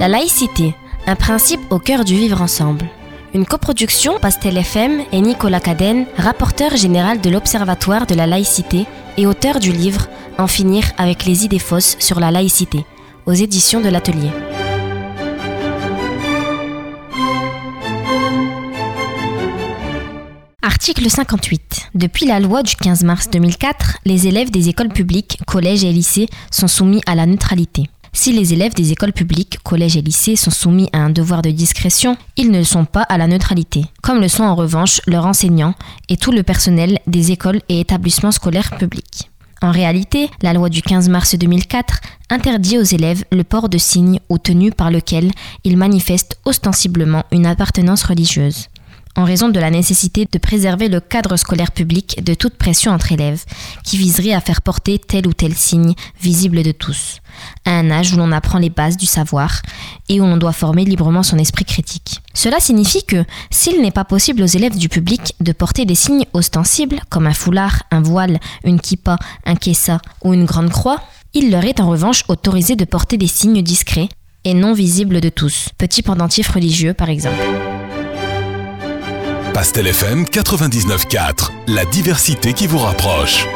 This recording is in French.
La laïcité, un principe au cœur du vivre ensemble. Une coproduction Pastel FM et Nicolas Cadenne, rapporteur général de l'Observatoire de la laïcité et auteur du livre En finir avec les idées fausses sur la laïcité, aux éditions de l'Atelier. Article 58. Depuis la loi du 15 mars 2004, les élèves des écoles publiques, collèges et lycées sont soumis à la neutralité. Si les élèves des écoles publiques, collèges et lycées sont soumis à un devoir de discrétion, ils ne le sont pas à la neutralité, comme le sont en revanche leurs enseignants et tout le personnel des écoles et établissements scolaires publics. En réalité, la loi du 15 mars 2004 interdit aux élèves le port de signes ou tenues par lequel ils manifestent ostensiblement une appartenance religieuse en raison de la nécessité de préserver le cadre scolaire public de toute pression entre élèves, qui viserait à faire porter tel ou tel signe visible de tous, à un âge où l'on apprend les bases du savoir et où l'on doit former librement son esprit critique. Cela signifie que, s'il n'est pas possible aux élèves du public de porter des signes ostensibles, comme un foulard, un voile, une kippa, un kessa ou une grande croix, il leur est en revanche autorisé de porter des signes discrets et non visibles de tous, petits pendentifs religieux par exemple. Pastel FM 99.4, la diversité qui vous rapproche.